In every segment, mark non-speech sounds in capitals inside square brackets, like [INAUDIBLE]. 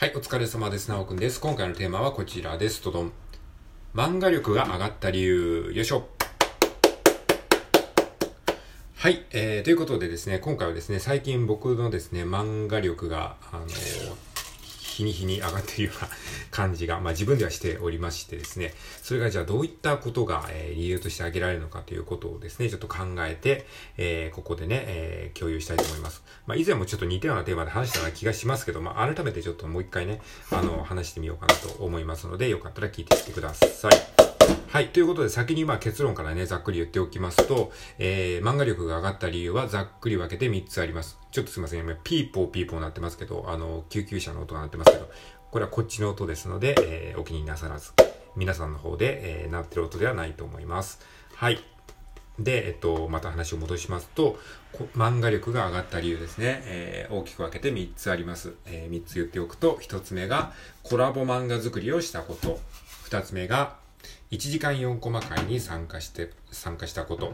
はい、お疲れ様です。なおくんです。今回のテーマはこちらです。どどん。漫画力が上がった理由。よいしょ。はい、えー、ということでですね、今回はですね、最近僕のですね、漫画力が、あのー、日に日に上がっているような感じが、まあ自分ではしておりましてですね、それがじゃあどういったことが、えー、理由として挙げられるのかということをですね、ちょっと考えて、えー、ここでね、えー、共有したいと思います。まあ以前もちょっと似たようなテーマで話したような気がしますけど、まあ改めてちょっともう一回ね、あの、話してみようかなと思いますので、よかったら聞いてみてください。はい。ということで、先にまあ結論からね、ざっくり言っておきますと、えー、漫画力が上がった理由はざっくり分けて3つあります。ちょっとすいません。今、ピーポーピーポーなってますけど、あの、救急車の音が鳴ってますけど、これはこっちの音ですので、えー、お気になさらず、皆さんの方で、えー、鳴ってる音ではないと思います。はい。で、えっと、また話を戻しますと、漫画力が上がった理由ですね。えー、大きく分けて3つあります。えー、3つ言っておくと、1つ目がコラボ漫画作りをしたこと。2つ目が1時間4コマ会に参加して、参加したこと。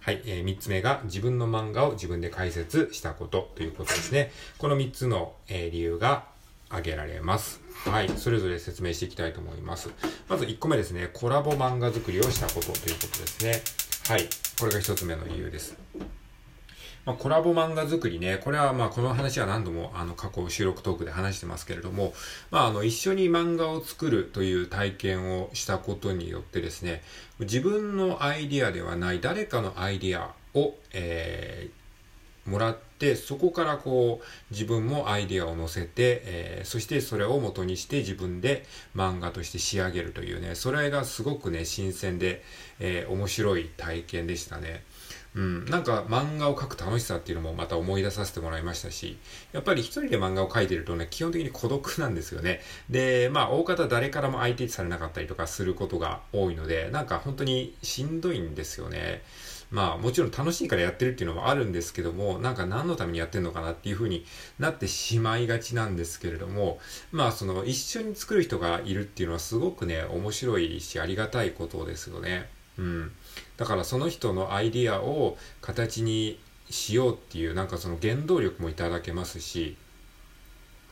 はい、えー、3つ目が自分の漫画を自分で解説したことということですね。この3つの、えー、理由が挙げられます。はい、それぞれ説明していきたいと思います。まず1個目ですね、コラボ漫画作りをしたことということですね。はい、これが1つ目の理由です。まあ、コラボ漫画作りね、これはまあこの話は何度もあの過去収録トークで話してますけれども、まああの一緒に漫画を作るという体験をしたことによってですね、自分のアイディアではない誰かのアイディアを、えー、もらって、そこからこう自分もアイデアを載せて、えー、そしてそれを元にして自分で漫画として仕上げるというね、それがすごくね、新鮮で、えー、面白い体験でしたね。うん、なんか漫画を描く楽しさっていうのもまた思い出させてもらいましたし、やっぱり一人で漫画を描いてるとね、基本的に孤独なんですよね。で、まあ大方誰からも相手されなかったりとかすることが多いので、なんか本当にしんどいんですよね。まあもちろん楽しいからやってるっていうのもあるんですけども、なんか何のためにやってんのかなっていう風になってしまいがちなんですけれども、まあその一緒に作る人がいるっていうのはすごくね、面白いしありがたいことですよね。うん。だからその人のアイディアを形にしようっていうなんかその原動力もいただけますし、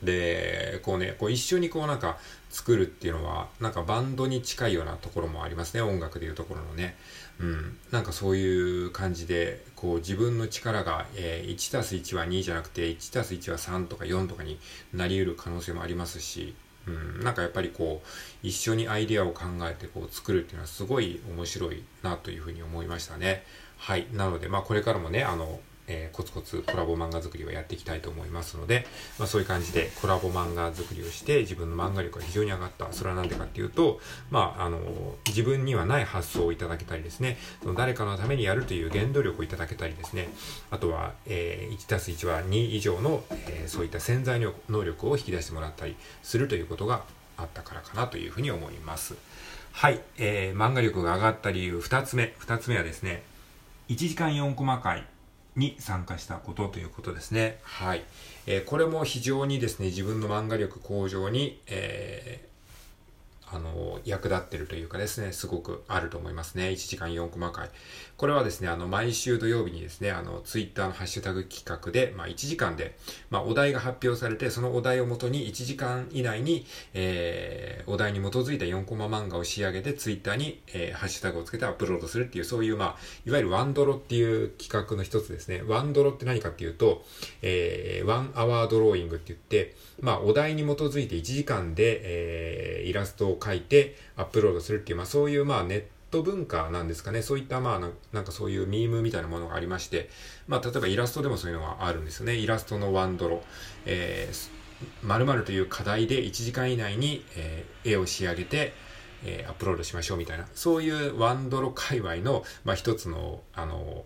で、こうね、こう一緒にこうなんか作るっていうのは、なんかバンドに近いようなところもありますね、音楽でいうところのね。うん。なんかそういう感じで、こう自分の力が、えー、1たす1は2じゃなくて、1たす1は3とか4とかになりうる可能性もありますし、うん、なんかやっぱりこう、一緒にアイデアを考えてこう作るっていうのはすごい面白いなというふうに思いましたね。はい。なので、まあこれからもね、あの、えー、コツコツコラボ漫画作りをやっていきたいと思いますので、まあ、そういう感じでコラボ漫画作りをして自分の漫画力が非常に上がった。それは何でかっていうと、まあ、あの、自分にはない発想をいただけたりですね、その誰かのためにやるという原動力をいただけたりですね、あとは、えー、1たす1は2以上の、えー、そういった潜在能力を引き出してもらったりするということがあったからかなというふうに思います。はい、えー、漫画力が上がった理由2つ目。2つ目はですね、1時間4コマ回に参加したことということですね。はい。えー、これも非常にですね、自分の漫画力向上に、えあの、役立ってるというかですね、すごくあると思いますね。1時間4コマ回。これはですね、あの、毎週土曜日にですね、あの、ツイッターのハッシュタグ企画で、まあ、1時間で、まあ、お題が発表されて、そのお題をもとに1時間以内に、えー、お題に基づいた4コマ漫画を仕上げて、ツイッターに、えー、ハッシュタグをつけてアップロードするっていう、そういう、まあ、いわゆるワンドロっていう企画の一つですね。ワンドロって何かっていうと、えー、ワンアワードローイングって言って、まあ、お題に基づいて1時間で、えー、イラストを書いてアップロードするっていう、まあ、そういう、まあ、ネット文化なんですかね。そういった、まあな、なんかそういうミームみたいなものがありまして、まあ、例えばイラストでもそういうのがあるんですよね。イラストのワンドロ。えー、〇〇という課題で1時間以内に、えー、絵を仕上げて、えー、アップロードしましょうみたいな、そういうワンドロ界隈の、まあ、一つの、あの、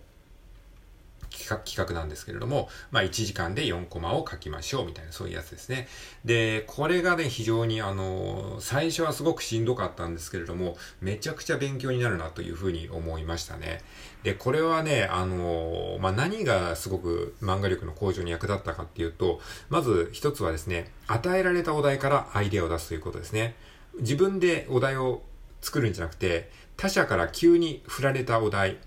企画なんですけれども、まあ1時間で4コマを書きましょうみたいなそういうやつですね。で、これがね、非常にあの、最初はすごくしんどかったんですけれども、めちゃくちゃ勉強になるなというふうに思いましたね。で、これはね、あの、まあ何がすごく漫画力の向上に役立ったかっていうと、まず一つはですね、与えられたお題からアイデアを出すということですね。自分でお題を作るんじゃなくて、他者から急に振られたお題、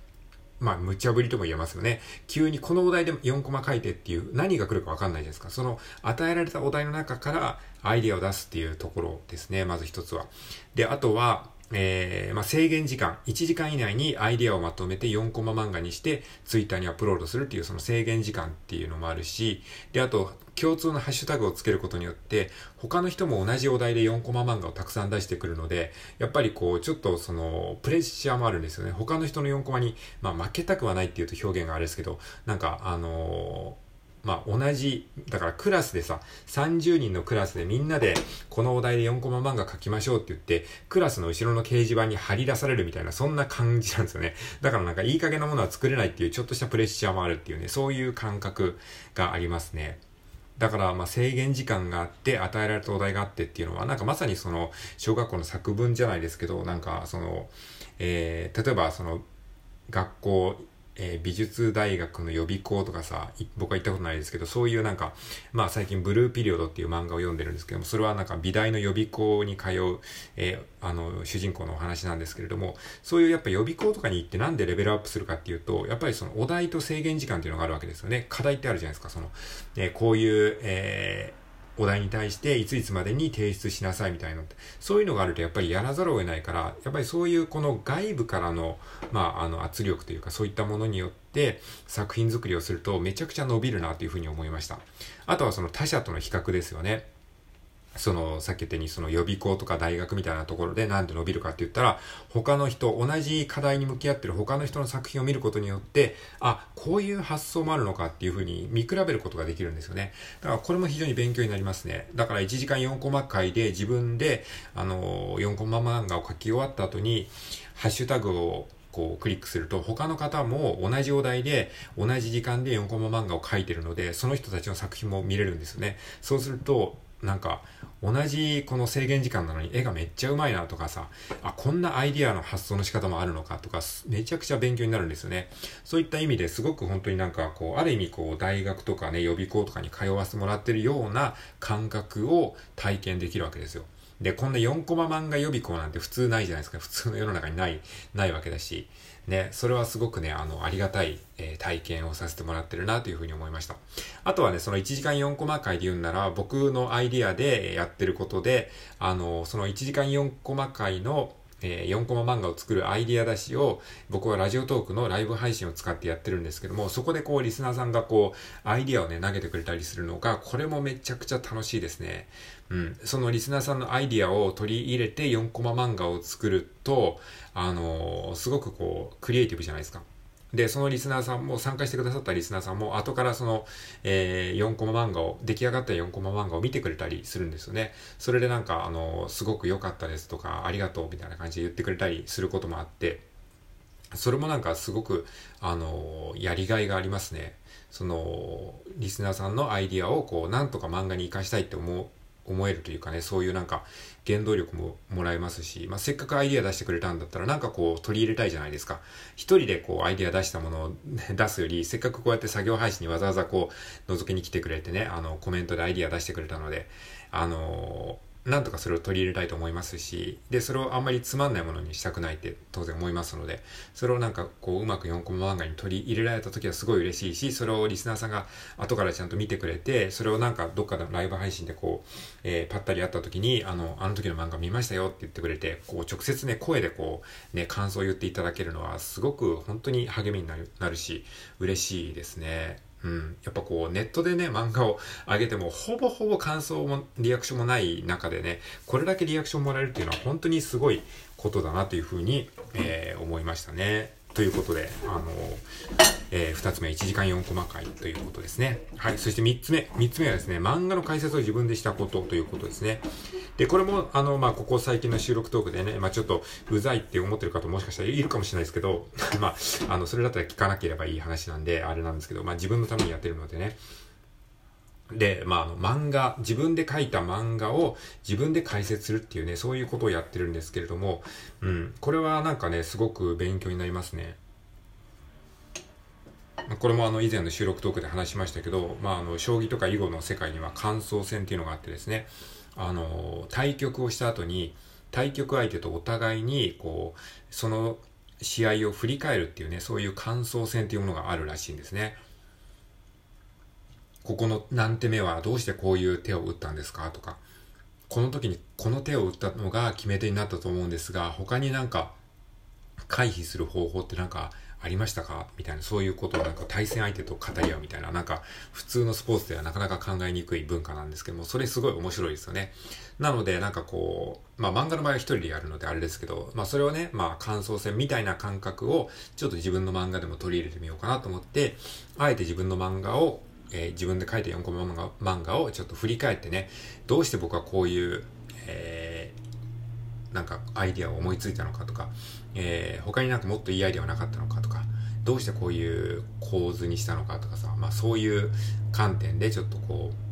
まあ、無茶ぶりとも言えますよね。急にこのお題で4コマ書いてっていう何が来るかわかんないじゃないですか。その与えられたお題の中からアイディアを出すっていうところですね。まず一つは。で、あとは、えー、まあ、制限時間、1時間以内にアイディアをまとめて4コマ漫画にして、ツイッターにアップロードするっていうその制限時間っていうのもあるし、で、あと、共通のハッシュタグをつけることによって、他の人も同じお題で4コマ漫画をたくさん出してくるので、やっぱりこう、ちょっとその、プレッシャーもあるんですよね。他の人の4コマに、まあ負けたくはないっていうと表現があれですけど、なんか、あのーまあ、同じ、だからクラスでさ、30人のクラスでみんなでこのお題で4コマ漫画書きましょうって言って、クラスの後ろの掲示板に貼り出されるみたいな、そんな感じなんですよね。だからなんかいい加減なものは作れないっていうちょっとしたプレッシャーもあるっていうね、そういう感覚がありますね。だから、ま制限時間があって、与えられたお題があってっていうのは、なんかまさにその、小学校の作文じゃないですけど、なんか、その、えー、例えばその、学校えー、美術大学の予備校とかさ、僕は行ったことないですけど、そういうなんか、まあ最近ブルーピリオドっていう漫画を読んでるんですけども、それはなんか美大の予備校に通う、えー、あの、主人公のお話なんですけれども、そういうやっぱ予備校とかに行ってなんでレベルアップするかっていうと、やっぱりそのお題と制限時間っていうのがあるわけですよね。課題ってあるじゃないですか、その、えー、こういう、えー、お題に対していついつまでに提出しなさいみたいな、そういうのがあるとやっぱりやらざるを得ないから、やっぱりそういうこの外部からの、まあ、あの圧力というかそういったものによって作品作りをするとめちゃくちゃ伸びるなというふうに思いました。あとはその他者との比較ですよね。その、さっき言ったように、その予備校とか大学みたいなところでなんで伸びるかって言ったら、他の人、同じ課題に向き合ってる他の人の作品を見ることによって、あ、こういう発想もあるのかっていうふうに見比べることができるんですよね。だからこれも非常に勉強になりますね。だから1時間4コマ回で自分で、あの、4コマ漫画を書き終わった後に、ハッシュタグをこうクリックすると他の方も同じお題で同じ時間で4コマ漫画を描いてるのでその人たちの作品も見れるんですよね。そうするとなんか、同じこの制限時間なのに絵がめっちゃうまいなとかさ、あ、こんなアイディアの発想の仕方もあるのかとか、めちゃくちゃ勉強になるんですよね。そういった意味ですごく本当になんかこう、ある意味こう、大学とかね、予備校とかに通わせてもらってるような感覚を体験できるわけですよ。で、こんな4コマ漫画予備校なんて普通ないじゃないですか。普通の世の中にない、ないわけだし。ね、それはすごくね、あの、ありがたい、えー、体験をさせてもらってるなというふうに思いました。あとはね、その1時間4コマ回で言うんなら、僕のアイディアでやってることで、あの、その1時間4コマ回のえー、4コマ漫画を作るアイディア出しを僕はラジオトークのライブ配信を使ってやってるんですけども、そこでこうリスナーさんがこうアイディアをね投げてくれたりするのが、これもめちゃくちゃ楽しいですね。うん。そのリスナーさんのアイディアを取り入れて4コマ漫画を作ると、あのー、すごくこうクリエイティブじゃないですか。で、そのリスナーさんも、参加してくださったリスナーさんも、後からその、えー、4コマ漫画を、出来上がった4コマ漫画を見てくれたりするんですよね。それでなんか、あの、すごく良かったですとか、ありがとうみたいな感じで言ってくれたりすることもあって、それもなんかすごく、あの、やりがいがありますね。その、リスナーさんのアイディアを、こう、なんとか漫画に活かしたいって思う、思えるというかね、そういうなんか原動力ももらえますし、まあ、せっかくアイディア出してくれたんだったらなんかこう取り入れたいじゃないですか。一人でこうアイディア出したものを [LAUGHS] 出すより、せっかくこうやって作業配信にわざわざこう覗きに来てくれてね、あのコメントでアイディア出してくれたので、あのなんとかそれを取り入れたいと思いますし、で、それをあんまりつまんないものにしたくないって当然思いますので、それをなんかこううまく4コマ漫画に取り入れられた時はすごい嬉しいし、それをリスナーさんが後からちゃんと見てくれて、それをなんかどっかでライブ配信でこう、えー、パッタリ会った時に、あの、あの時の漫画見ましたよって言ってくれて、こう直接ね、声でこう、ね、感想を言っていただけるのはすごく本当に励みになるなるし、嬉しいですね。うん、やっぱこうネットでね漫画を上げてもほぼほぼ感想もリアクションもない中でねこれだけリアクションもらえるっていうのは本当にすごいことだなというふうに、えー、思いましたね。ということで、あの、えー、二つ目、1時間4コマ回ということですね。はい。そして三つ目。三つ目はですね、漫画の解説を自分でしたことということですね。で、これも、あの、まあ、ここ最近の収録トークでね、まあ、ちょっと、うざいって思ってる方もしかしたらいるかもしれないですけど、[LAUGHS] まあ、あの、それだったら聞かなければいい話なんで、あれなんですけど、まあ、自分のためにやってるのでね、で、まあ、あの、漫画、自分で書いた漫画を自分で解説するっていうね、そういうことをやってるんですけれども、うん、これはなんかね、すごく勉強になりますね。これもあの以前の収録トークで話しましたけど、まあ、あの将棋とか囲碁の世界には感想戦っていうのがあってですねあの対局をした後に対局相手とお互いにこうその試合を振り返るっていうね、そういう感想戦っていうものがあるらしいんですね。ここの何手目はどうしてこういう手を打ったんですか？とか、この時にこの手を打ったのが決め手になったと思うんですが、他になんか回避する方法ってなんかありましたか？みたいな、そういうことをなんか対戦相手と語り合うみたいな、なんか普通のスポーツではなかなか考えにくい文化なんですけども、それすごい面白いですよね。なので、なんかこう、まあ漫画の場合は一人でやるのであれですけど、まあそれをね、まあ感想戦みたいな感覚をちょっと自分の漫画でも取り入れてみようかなと思って、あえて自分の漫画をえー、自分で書いた4コマ漫画漫画をちょっと振り返ってね、どうして僕はこういう、えー、なんかアイディアを思いついたのかとか、えー、他になんかもっといいアイディアはなかったのかとか、どうしてこういう構図にしたのかとかさ、まあそういう観点でちょっとこう、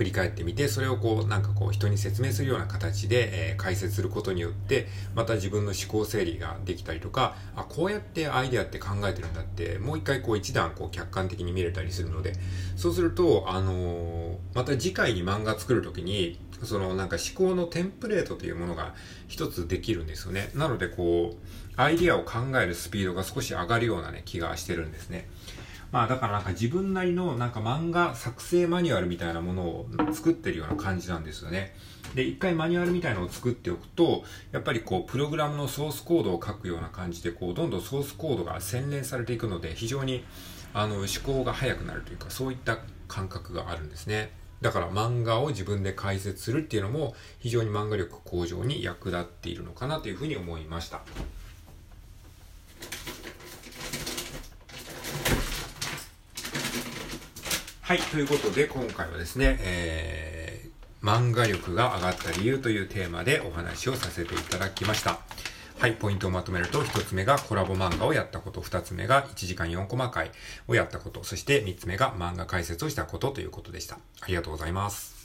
振り返ってみて、それをこう、なんかこう、人に説明するような形で、えー、解説することによって、また自分の思考整理ができたりとか、あ、こうやってアイデアって考えてるんだって、もう一回こう一段こう客観的に見れたりするので、そうすると、あのー、また次回に漫画作るときに、そのなんか思考のテンプレートというものが一つできるんですよね。なのでこう、アイディアを考えるスピードが少し上がるようなね、気がしてるんですね。まあだからなんか自分なりのなんか漫画作成マニュアルみたいなものを作ってるような感じなんですよね。で、一回マニュアルみたいなのを作っておくと、やっぱりこう、プログラムのソースコードを書くような感じで、こう、どんどんソースコードが洗練されていくので、非常に、あの、思考が速くなるというか、そういった感覚があるんですね。だから漫画を自分で解説するっていうのも、非常に漫画力向上に役立っているのかなというふうに思いました。はい、ということで今回はですね、えー、漫画力が上がった理由というテーマでお話をさせていただきました。はい、ポイントをまとめると、一つ目がコラボ漫画をやったこと、二つ目が1時間4コマ回をやったこと、そして三つ目が漫画解説をしたことということでした。ありがとうございます。